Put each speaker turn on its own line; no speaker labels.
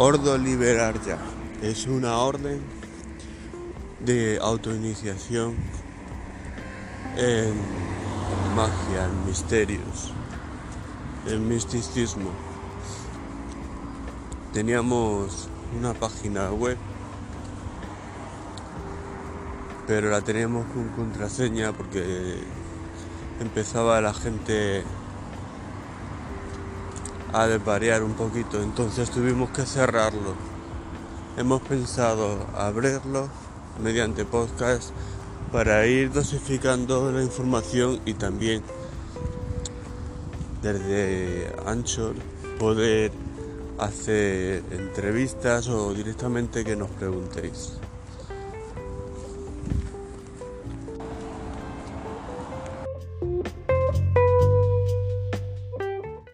Ordo Liberar Ya es una orden de autoiniciación en magia, en misterios, en misticismo. Teníamos una página web, pero la teníamos con contraseña porque empezaba la gente a desvariar un poquito, entonces tuvimos que cerrarlo. Hemos pensado abrirlo mediante podcast para ir dosificando la información y también desde Anchor poder hacer entrevistas o directamente que nos preguntéis.